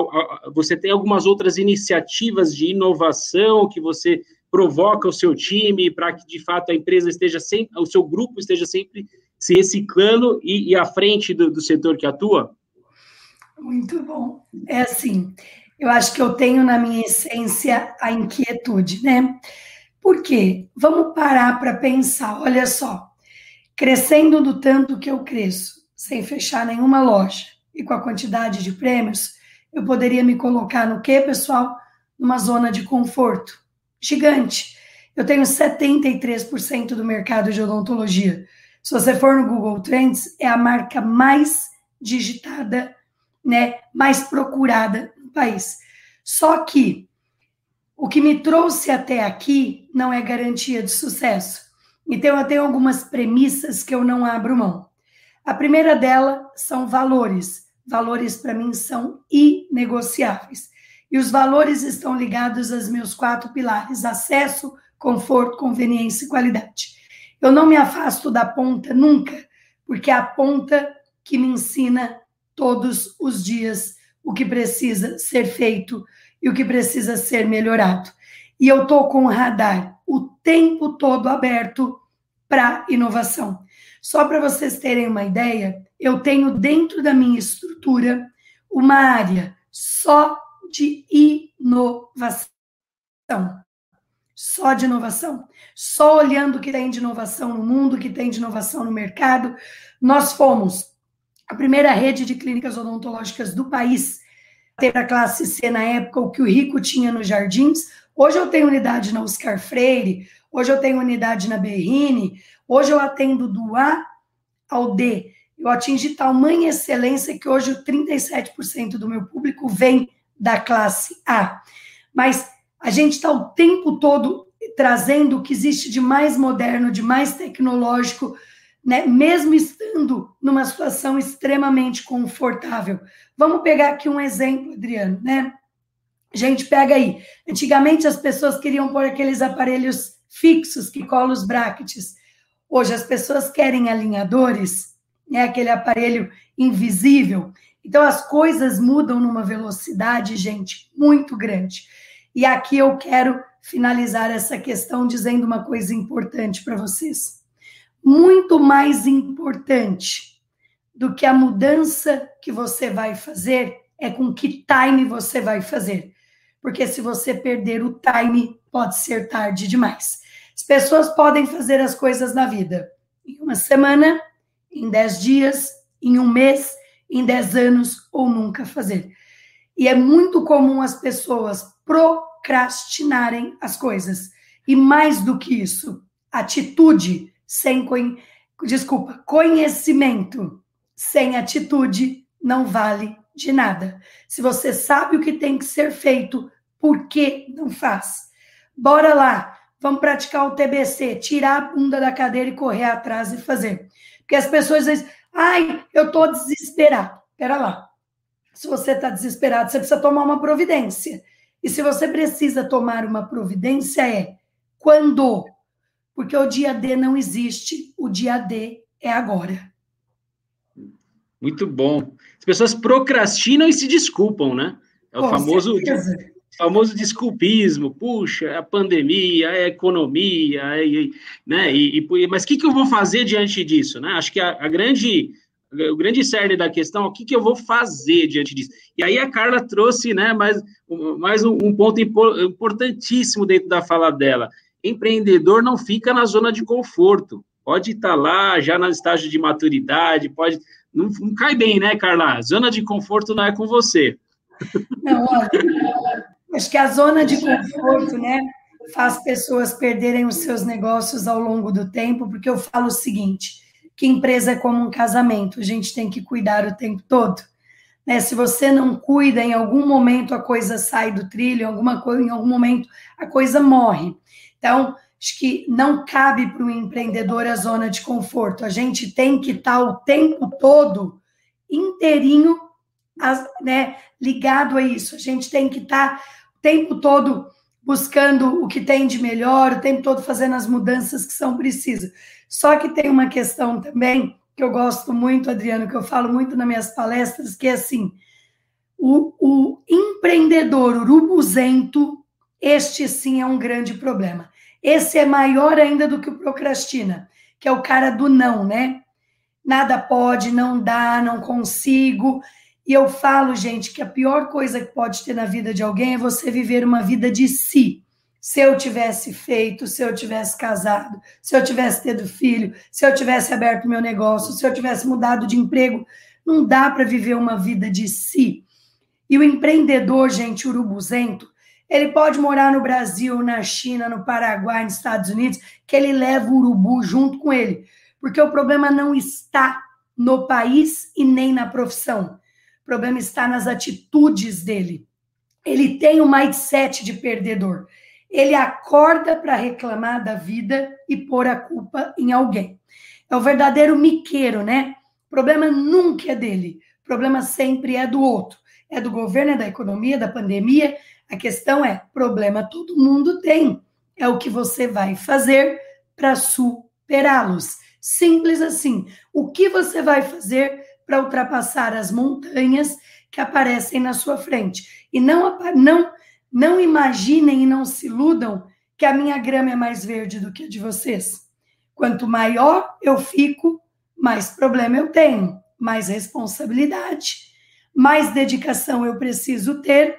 você tem algumas outras iniciativas de inovação que você provoca o seu time para que, de fato, a empresa esteja sempre, o seu grupo esteja sempre se reciclando e, e à frente do, do setor que atua? Muito bom. É assim, eu acho que eu tenho na minha essência a inquietude, né? Por quê? Vamos parar para pensar. Olha só, crescendo do tanto que eu cresço, sem fechar nenhuma loja e com a quantidade de prêmios, eu poderia me colocar no quê, pessoal? Numa zona de conforto gigante. Eu tenho 73% do mercado de odontologia. Se você for no Google Trends, é a marca mais digitada né, mais procurada no país. Só que o que me trouxe até aqui não é garantia de sucesso. Então, eu tenho algumas premissas que eu não abro mão. A primeira dela são valores. Valores, para mim, são inegociáveis. E os valores estão ligados aos meus quatro pilares: acesso, conforto, conveniência e qualidade. Eu não me afasto da ponta nunca, porque é a ponta que me ensina todos os dias o que precisa ser feito e o que precisa ser melhorado. E eu estou com o radar o tempo todo aberto para inovação. Só para vocês terem uma ideia, eu tenho dentro da minha estrutura uma área só de inovação. Só de inovação. Só olhando o que tem de inovação no mundo, o que tem de inovação no mercado. Nós fomos a primeira rede de clínicas odontológicas do país ter a classe C na época, o que o Rico tinha nos Jardins. Hoje eu tenho unidade na Oscar Freire, hoje eu tenho unidade na Berrine, hoje eu atendo do A ao D. Eu atingi tamanha excelência que hoje 37% do meu público vem da classe A. Mas a gente está o tempo todo trazendo o que existe de mais moderno, de mais tecnológico, né, mesmo estando numa situação extremamente confortável. Vamos pegar aqui um exemplo, Adriano, né? Gente, pega aí. Antigamente as pessoas queriam pôr aqueles aparelhos fixos que colam os brackets. Hoje as pessoas querem alinhadores, né, aquele aparelho invisível. Então as coisas mudam numa velocidade, gente, muito grande. E aqui eu quero finalizar essa questão dizendo uma coisa importante para vocês muito mais importante do que a mudança que você vai fazer é com que time você vai fazer. Porque se você perder o time, pode ser tarde demais. As pessoas podem fazer as coisas na vida em uma semana, em dez dias, em um mês, em dez anos ou nunca fazer. E é muito comum as pessoas procrastinarem as coisas. E mais do que isso, atitude sem desculpa, conhecimento sem atitude não vale de nada. Se você sabe o que tem que ser feito, por que não faz? Bora lá, vamos praticar o TBC, tirar a bunda da cadeira e correr atrás e fazer. Porque as pessoas dizem, ai, eu estou desesperado. Pera lá. Se você está desesperado, você precisa tomar uma providência. E se você precisa tomar uma providência, é quando? Porque o dia D não existe, o dia D é agora. Muito bom. As pessoas procrastinam e se desculpam, né? É o Com famoso certeza famoso desculpismo, puxa, é a pandemia, é a economia, é, né? E, e, mas o que, que eu vou fazer diante disso? Né? Acho que a, a grande o grande cerne da questão o que, que eu vou fazer diante disso. E aí a Carla trouxe né, mais, mais um, um ponto importantíssimo dentro da fala dela. Empreendedor não fica na zona de conforto. Pode estar lá já no estágio de maturidade, pode. Não, não cai bem, né, Carla? Zona de conforto não é com você. Não, olha, Acho que a zona de conforto, né, faz pessoas perderem os seus negócios ao longo do tempo, porque eu falo o seguinte: que empresa é como um casamento, a gente tem que cuidar o tempo todo. Né? Se você não cuida, em algum momento a coisa sai do trilho, em, alguma coisa, em algum momento a coisa morre. Então, acho que não cabe para o empreendedor a zona de conforto. A gente tem que estar o tempo todo inteirinho né, ligado a isso. A gente tem que estar tempo todo buscando o que tem de melhor, o tempo todo fazendo as mudanças que são precisas. Só que tem uma questão também que eu gosto muito, Adriano, que eu falo muito nas minhas palestras, que é assim: o, o empreendedor urubuzento, este sim é um grande problema. Esse é maior ainda do que o procrastina, que é o cara do não, né? Nada pode, não dá, não consigo. E eu falo, gente, que a pior coisa que pode ter na vida de alguém é você viver uma vida de si. Se eu tivesse feito, se eu tivesse casado, se eu tivesse tido filho, se eu tivesse aberto meu negócio, se eu tivesse mudado de emprego, não dá para viver uma vida de si. E o empreendedor, gente, urubuzento, ele pode morar no Brasil, na China, no Paraguai, nos Estados Unidos, que ele leva o urubu junto com ele. Porque o problema não está no país e nem na profissão. Problema está nas atitudes dele. Ele tem o um mindset de perdedor. Ele acorda para reclamar da vida e pôr a culpa em alguém. É o verdadeiro miqueiro, né? O problema nunca é dele. O problema sempre é do outro. É do governo, é da economia, da pandemia. A questão é: problema todo mundo tem. É o que você vai fazer para superá-los. Simples assim. O que você vai fazer para ultrapassar as montanhas que aparecem na sua frente. E não, não, não imaginem e não se iludam que a minha grama é mais verde do que a de vocês. Quanto maior eu fico, mais problema eu tenho, mais responsabilidade, mais dedicação eu preciso ter.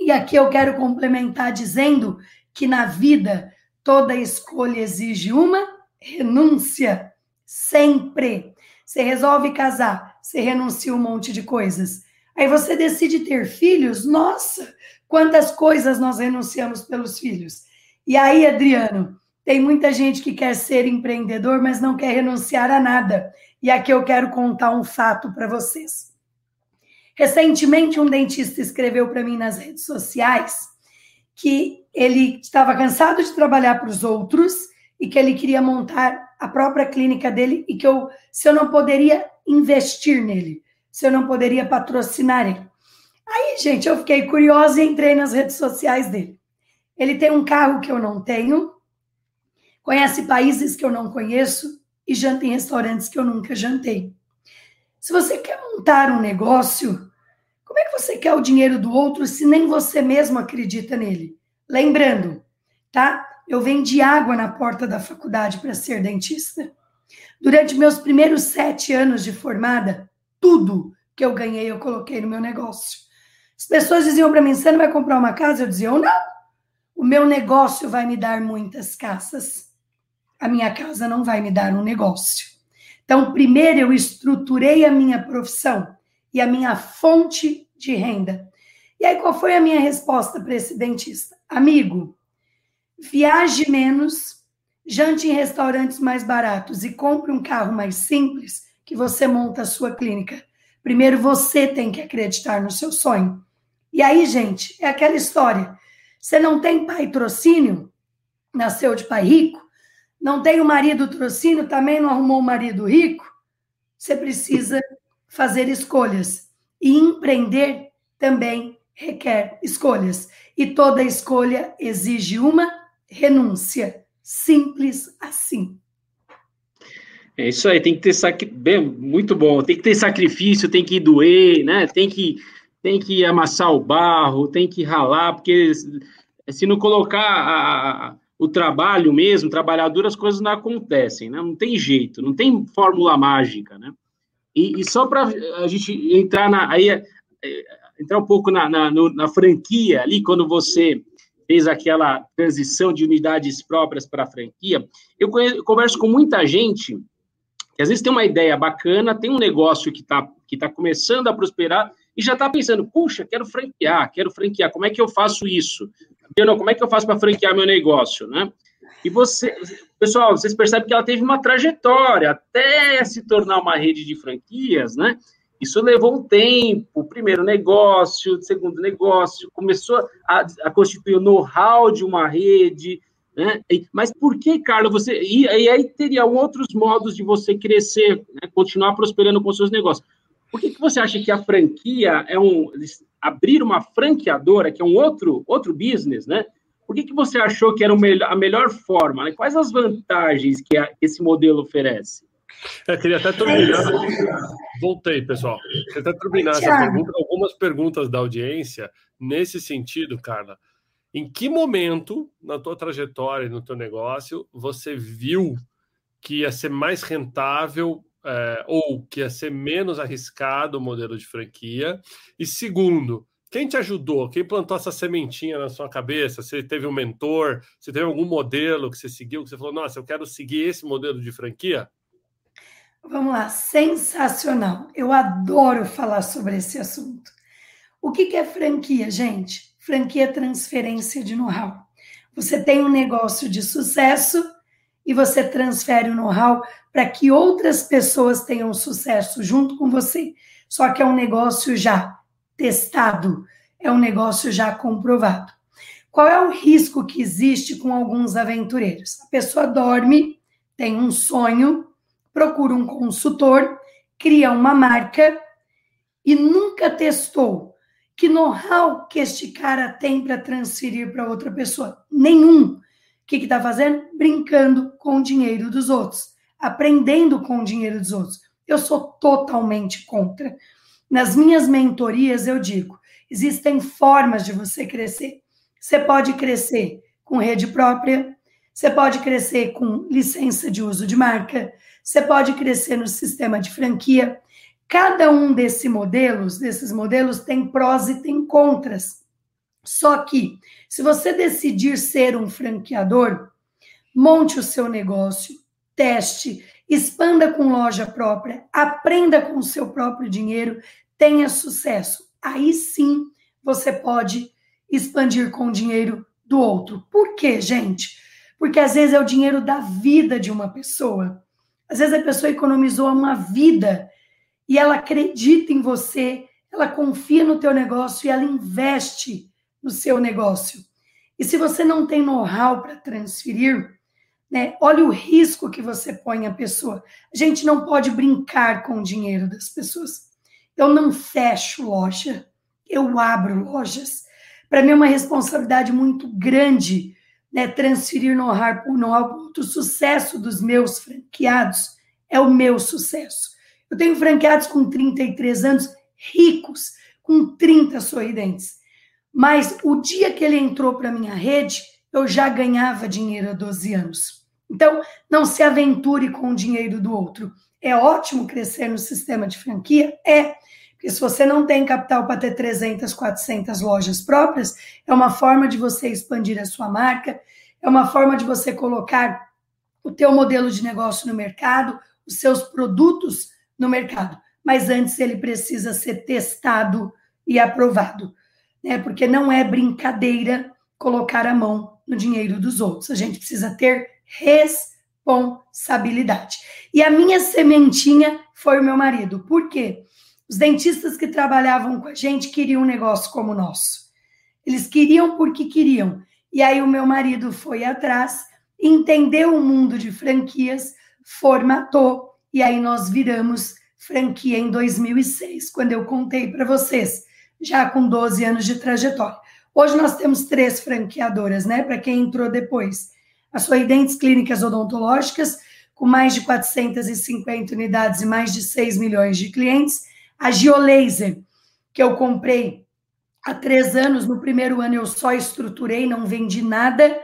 E aqui eu quero complementar dizendo que na vida toda escolha exige uma renúncia, sempre. Você resolve casar, você renuncia um monte de coisas. Aí você decide ter filhos, nossa, quantas coisas nós renunciamos pelos filhos. E aí, Adriano, tem muita gente que quer ser empreendedor, mas não quer renunciar a nada. E aqui eu quero contar um fato para vocês. Recentemente, um dentista escreveu para mim nas redes sociais que ele estava cansado de trabalhar para os outros e que ele queria montar a própria clínica dele e que eu, se eu não poderia investir nele, se eu não poderia patrocinar ele. Aí, gente, eu fiquei curiosa e entrei nas redes sociais dele. Ele tem um carro que eu não tenho, conhece países que eu não conheço e janta em restaurantes que eu nunca jantei. Se você quer montar um negócio, como é que você quer o dinheiro do outro se nem você mesmo acredita nele? Lembrando, tá? Eu vendi água na porta da faculdade para ser dentista. Durante meus primeiros sete anos de formada, tudo que eu ganhei eu coloquei no meu negócio. As pessoas diziam para mim: você não vai comprar uma casa? Eu dizia: eu não. O meu negócio vai me dar muitas casas. A minha casa não vai me dar um negócio. Então, primeiro eu estruturei a minha profissão e a minha fonte de renda. E aí, qual foi a minha resposta para esse dentista? Amigo, viaje menos, jante em restaurantes mais baratos e compre um carro mais simples que você monta a sua clínica. Primeiro você tem que acreditar no seu sonho. E aí, gente, é aquela história. Você não tem pai trocínio, nasceu de pai rico, não tem o marido trocínio, também não arrumou um marido rico. Você precisa fazer escolhas. E empreender também requer escolhas. E toda escolha exige uma renúncia. Simples assim. É isso aí, tem que ter. Bem, muito bom, tem que ter sacrifício, tem que doer, né? Tem que, tem que amassar o barro, tem que ralar, porque se não colocar a, o trabalho mesmo, trabalhar duro, as coisas não acontecem, né? Não tem jeito, não tem fórmula mágica, né? E, e só para a gente entrar na, aí, é, entrar um pouco na, na, na franquia ali, quando você fez aquela transição de unidades próprias para franquia, eu, conheço, eu converso com muita gente que às vezes tem uma ideia bacana, tem um negócio que está que tá começando a prosperar e já está pensando, puxa, quero franquear, quero franquear, como é que eu faço isso? Não, como é que eu faço para franquear meu negócio, né? E você, pessoal, vocês percebem que ela teve uma trajetória até se tornar uma rede de franquias, né? Isso levou um tempo, primeiro negócio, segundo negócio, começou a, a constituir o know-how de uma rede, né? Mas por que, Carlos, você. E, e, aí teria outros modos de você crescer, né? continuar prosperando com seus negócios. Por que, que você acha que a franquia é um. abrir uma franqueadora, que é um outro, outro business, né? Por que, que você achou que era a melhor forma? Né? Quais as vantagens que esse modelo oferece? Eu é, queria até terminar. Voltei, pessoal. Queria até terminar essa pergunta, algumas perguntas da audiência nesse sentido, Carla. Em que momento na tua trajetória, no teu negócio, você viu que ia ser mais rentável é, ou que ia ser menos arriscado o modelo de franquia? E segundo, quem te ajudou? Quem plantou essa sementinha na sua cabeça? Você teve um mentor? Você teve algum modelo que você seguiu? Que você falou, nossa, eu quero seguir esse modelo de franquia? Vamos lá, sensacional. Eu adoro falar sobre esse assunto. O que é franquia, gente? franquia é transferência de know-how. Você tem um negócio de sucesso e você transfere o know-how para que outras pessoas tenham sucesso junto com você. Só que é um negócio já testado, é um negócio já comprovado. Qual é o risco que existe com alguns aventureiros? A pessoa dorme, tem um sonho, procura um consultor, cria uma marca e nunca testou que know-how que este cara tem para transferir para outra pessoa? Nenhum. O que está fazendo? Brincando com o dinheiro dos outros, aprendendo com o dinheiro dos outros. Eu sou totalmente contra. Nas minhas mentorias, eu digo: existem formas de você crescer. Você pode crescer com rede própria, você pode crescer com licença de uso de marca, você pode crescer no sistema de franquia, Cada um desses modelos, desses modelos tem prós e tem contras. Só que, se você decidir ser um franqueador, monte o seu negócio, teste, expanda com loja própria, aprenda com o seu próprio dinheiro, tenha sucesso. Aí sim você pode expandir com o dinheiro do outro. Por quê, gente? Porque às vezes é o dinheiro da vida de uma pessoa. Às vezes a pessoa economizou uma vida e ela acredita em você, ela confia no teu negócio e ela investe no seu negócio. E se você não tem know-how para transferir, né, olha o risco que você põe a pessoa. A gente não pode brincar com o dinheiro das pessoas. Eu não fecho loja, eu abro lojas. Para mim é uma responsabilidade muito grande né, transferir know-how por know-how. O sucesso dos meus franqueados é o meu sucesso. Eu tenho franqueados com 33 anos, ricos, com 30 sorridentes. Mas o dia que ele entrou para minha rede, eu já ganhava dinheiro há 12 anos. Então, não se aventure com o dinheiro do outro. É ótimo crescer no sistema de franquia? É. Porque se você não tem capital para ter 300, 400 lojas próprias, é uma forma de você expandir a sua marca, é uma forma de você colocar o teu modelo de negócio no mercado, os seus produtos no mercado. Mas antes ele precisa ser testado e aprovado, né? Porque não é brincadeira colocar a mão no dinheiro dos outros. A gente precisa ter responsabilidade. E a minha sementinha foi o meu marido. Por quê? Os dentistas que trabalhavam com a gente queriam um negócio como o nosso. Eles queriam porque queriam. E aí o meu marido foi atrás, entendeu o mundo de franquias, formatou, e aí nós viramos franquia em 2006, quando eu contei para vocês, já com 12 anos de trajetória. Hoje nós temos três franqueadoras, né? Para quem entrou depois. A Sorridentes Clínicas Odontológicas, com mais de 450 unidades e mais de 6 milhões de clientes. A Geolaser, que eu comprei há três anos. No primeiro ano eu só estruturei, não vendi nada,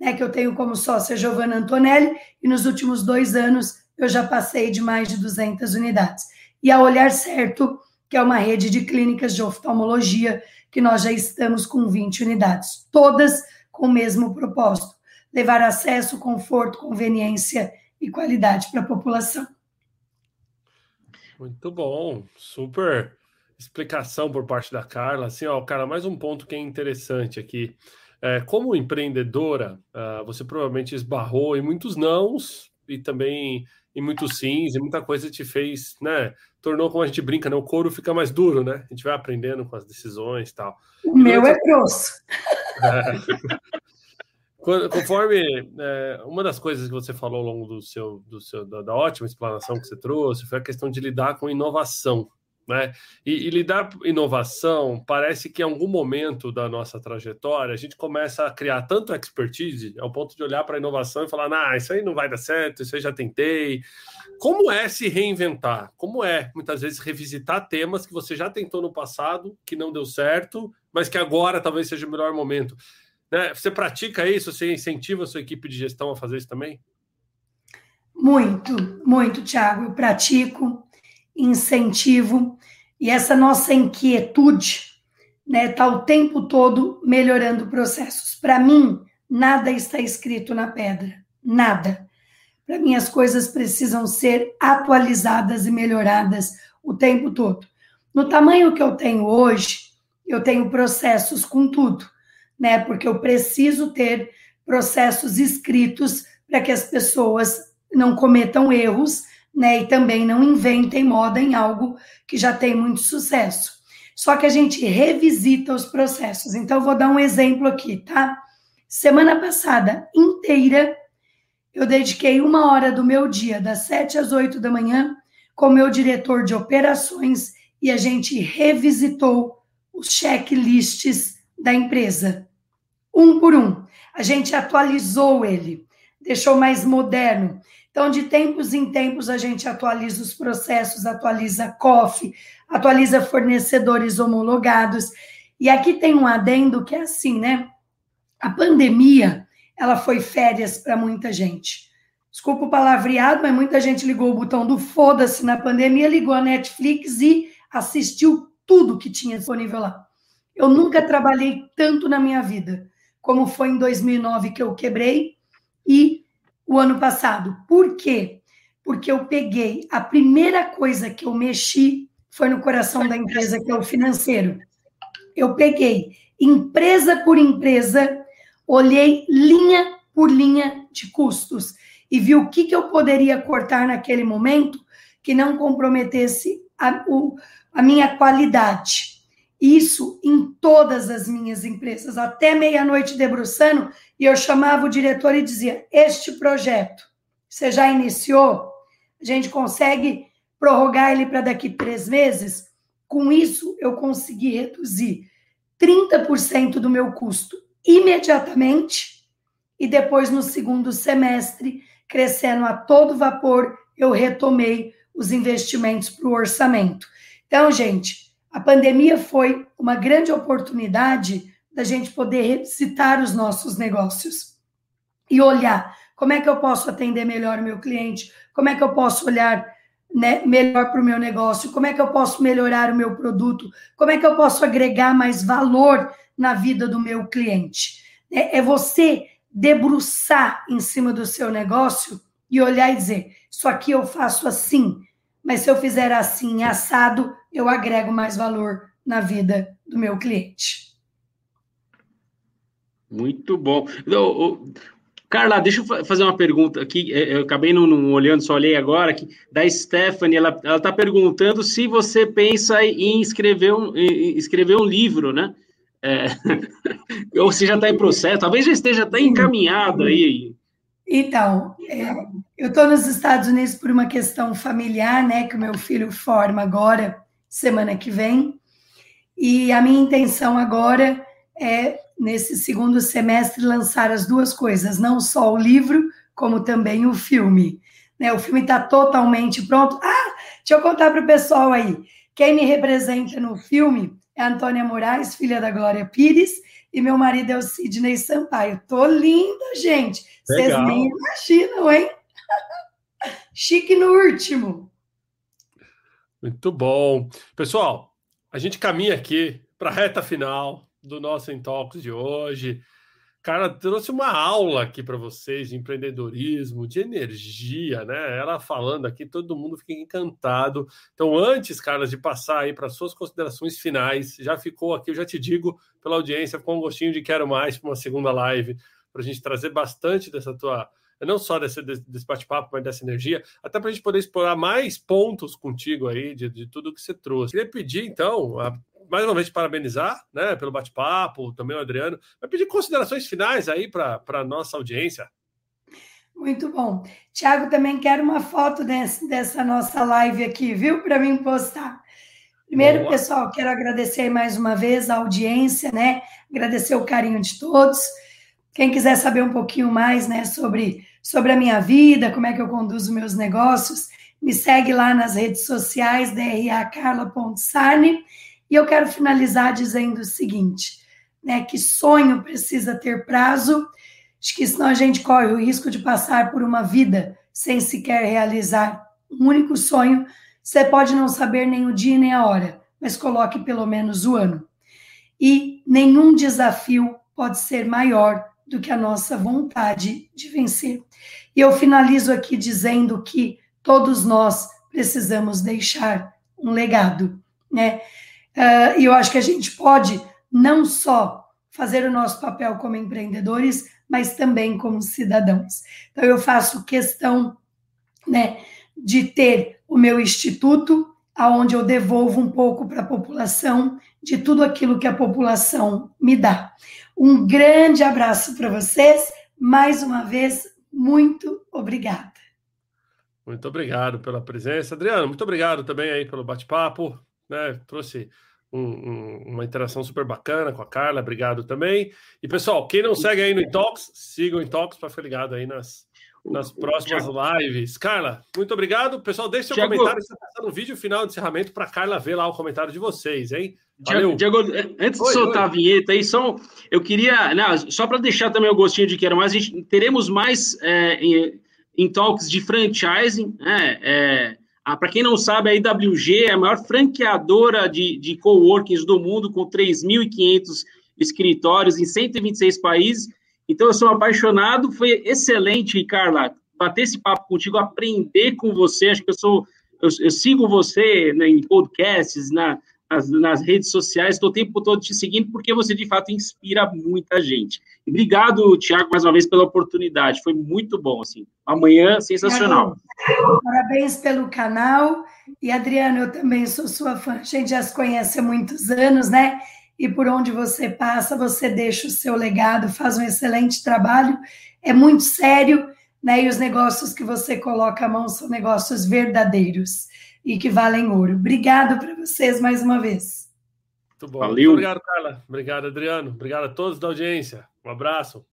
né? Que eu tenho como sócia Giovanna Antonelli. E nos últimos dois anos eu já passei de mais de 200 unidades. E a Olhar Certo, que é uma rede de clínicas de oftalmologia, que nós já estamos com 20 unidades, todas com o mesmo propósito: levar acesso, conforto, conveniência e qualidade para a população. Muito bom, super explicação por parte da Carla. Assim, ó, cara, mais um ponto que é interessante aqui. É, como empreendedora, uh, você provavelmente esbarrou em muitos nãos e também em muitos sims, e muita coisa te fez, né? Tornou como a gente brinca, né? O couro fica mais duro, né? A gente vai aprendendo com as decisões e tal. O e meu é grosso. *laughs* É. Conforme é, uma das coisas que você falou ao longo do seu, do seu da, da, ótima explanação que você trouxe foi a questão de lidar com inovação, né? E, e, lidar com inovação parece que em algum momento da nossa trajetória a gente começa a criar tanto expertise ao ponto de olhar para a inovação e falar, ah, isso aí não vai dar certo, isso aí já tentei. Como é se reinventar? Como é muitas vezes revisitar temas que você já tentou no passado, que não deu certo, mas que agora talvez seja o melhor momento? Né? Você pratica isso? Você incentiva a sua equipe de gestão a fazer isso também? Muito, muito, Tiago. Eu pratico, incentivo, e essa nossa inquietude né, está o tempo todo melhorando processos. Para mim, nada está escrito na pedra, nada. Para mim, as coisas precisam ser atualizadas e melhoradas o tempo todo. No tamanho que eu tenho hoje, eu tenho processos com tudo né? Porque eu preciso ter processos escritos para que as pessoas não cometam erros, né? E também não inventem moda em algo que já tem muito sucesso. Só que a gente revisita os processos. Então, eu vou dar um exemplo aqui, tá? Semana passada inteira, eu dediquei uma hora do meu dia, das sete às oito da manhã, com o meu diretor de operações e a gente revisitou os checklists da empresa, um por um. A gente atualizou ele, deixou mais moderno. Então, de tempos em tempos, a gente atualiza os processos, atualiza COF, atualiza fornecedores homologados. E aqui tem um adendo que é assim, né? A pandemia, ela foi férias para muita gente. Desculpa o palavreado, mas muita gente ligou o botão do foda-se na pandemia, ligou a Netflix e assistiu tudo que tinha disponível lá. Eu nunca trabalhei tanto na minha vida, como foi em 2009 que eu quebrei e o ano passado. Por quê? Porque eu peguei a primeira coisa que eu mexi foi no coração da empresa, que é o financeiro. Eu peguei empresa por empresa, olhei linha por linha de custos e vi o que, que eu poderia cortar naquele momento que não comprometesse a, o, a minha qualidade. Isso em todas as minhas empresas, até meia-noite debruçando, e eu chamava o diretor e dizia: Este projeto, você já iniciou? A gente consegue prorrogar ele para daqui três meses? Com isso, eu consegui reduzir 30% do meu custo imediatamente, e depois, no segundo semestre, crescendo a todo vapor, eu retomei os investimentos para o orçamento. Então, gente, a pandemia foi uma grande oportunidade da gente poder citar os nossos negócios e olhar como é que eu posso atender melhor meu cliente, como é que eu posso olhar né, melhor para o meu negócio, como é que eu posso melhorar o meu produto, como é que eu posso agregar mais valor na vida do meu cliente. É, é você debruçar em cima do seu negócio e olhar e dizer: Isso aqui eu faço assim, mas se eu fizer assim, assado, eu agrego mais valor na vida do meu cliente. Muito bom. Carla, deixa eu fazer uma pergunta aqui. É, eu acabei não, não olhando, só olhei agora aqui. Da Stephanie, ela está perguntando se você pensa em escrever um, em escrever um livro, né? É, *laughs* ou se já está em processo, talvez já esteja até encaminhado aí. Então, é, eu estou nos Estados Unidos por uma questão familiar, né? Que o meu filho forma agora, semana que vem. E a minha intenção agora é nesse segundo semestre, lançar as duas coisas, não só o livro, como também o filme. Né? O filme está totalmente pronto. Ah, deixa eu contar para o pessoal aí. Quem me representa no filme é a Antônia Moraes, filha da Glória Pires, e meu marido é o Sidney Sampaio. Tô linda, gente. Vocês nem imaginam, hein? *laughs* Chique no último. Muito bom. Pessoal, a gente caminha aqui para a reta final do nosso Intox de hoje. Cara, trouxe uma aula aqui para vocês de empreendedorismo, de energia, né? Ela falando aqui, todo mundo fica encantado. Então, antes, cara, de passar aí para suas considerações finais, já ficou aqui, eu já te digo pela audiência, com um gostinho de quero mais para uma segunda live, para a gente trazer bastante dessa tua, não só desse, desse bate-papo, mas dessa energia, até para a gente poder explorar mais pontos contigo aí de, de tudo que você trouxe. Queria pedir, então, a mais uma vez parabenizar né, pelo bate-papo, também o Adriano. Vai pedir considerações finais aí para a nossa audiência. Muito bom. Tiago, também quero uma foto desse, dessa nossa live aqui, viu? Para mim postar. Primeiro, Boa. pessoal, quero agradecer mais uma vez a audiência, né? Agradecer o carinho de todos. Quem quiser saber um pouquinho mais, né, sobre, sobre a minha vida, como é que eu conduzo meus negócios, me segue lá nas redes sociais, dracarla.sarne. E eu quero finalizar dizendo o seguinte, né, que sonho precisa ter prazo, acho que senão a gente corre o risco de passar por uma vida sem sequer realizar um único sonho. Você pode não saber nem o dia nem a hora, mas coloque pelo menos o ano. E nenhum desafio pode ser maior do que a nossa vontade de vencer. E eu finalizo aqui dizendo que todos nós precisamos deixar um legado, né? Uh, e eu acho que a gente pode não só fazer o nosso papel como empreendedores, mas também como cidadãos. Então, eu faço questão né, de ter o meu instituto, aonde eu devolvo um pouco para a população de tudo aquilo que a população me dá. Um grande abraço para vocês. Mais uma vez, muito obrigada. Muito obrigado pela presença. Adriano, muito obrigado também aí pelo bate-papo né? Trouxe um, um, uma interação super bacana com a Carla, obrigado também. E pessoal, quem não segue aí no Intox, siga o Intox para ficar ligado aí nas, nas próximas lives. Carla, muito obrigado. Pessoal, deixe seu Diego... comentário se está no vídeo final de encerramento para Carla ver lá o comentário de vocês, hein? Valeu. Diego, antes oi, de soltar oi. a vinheta aí, só, eu queria, não, só para deixar também o gostinho de quero mais, a gente teremos mais é, em, em talks de franchising, né? É, ah, Para quem não sabe, a IWG é a maior franqueadora de, de coworkings do mundo, com 3.500 escritórios em 126 países. Então, eu sou apaixonado. Foi excelente, Carla, bater esse papo contigo, aprender com você. Acho que eu sou. Eu, eu sigo você né, em podcasts, na, nas, nas redes sociais, estou o tempo todo te seguindo, porque você de fato inspira muita gente. Obrigado, Tiago, mais uma vez pela oportunidade. Foi muito bom, assim. Amanhã, sensacional. Parabéns pelo canal. E, Adriano, eu também sou sua fã. A gente já se conhece há muitos anos, né? E por onde você passa, você deixa o seu legado, faz um excelente trabalho. É muito sério, né? E os negócios que você coloca a mão são negócios verdadeiros e que valem ouro. Obrigado para vocês mais uma vez. Muito bom. Valeu. Muito obrigado, Carla. Obrigado, Adriano. Obrigado a todos da audiência. Um abraço.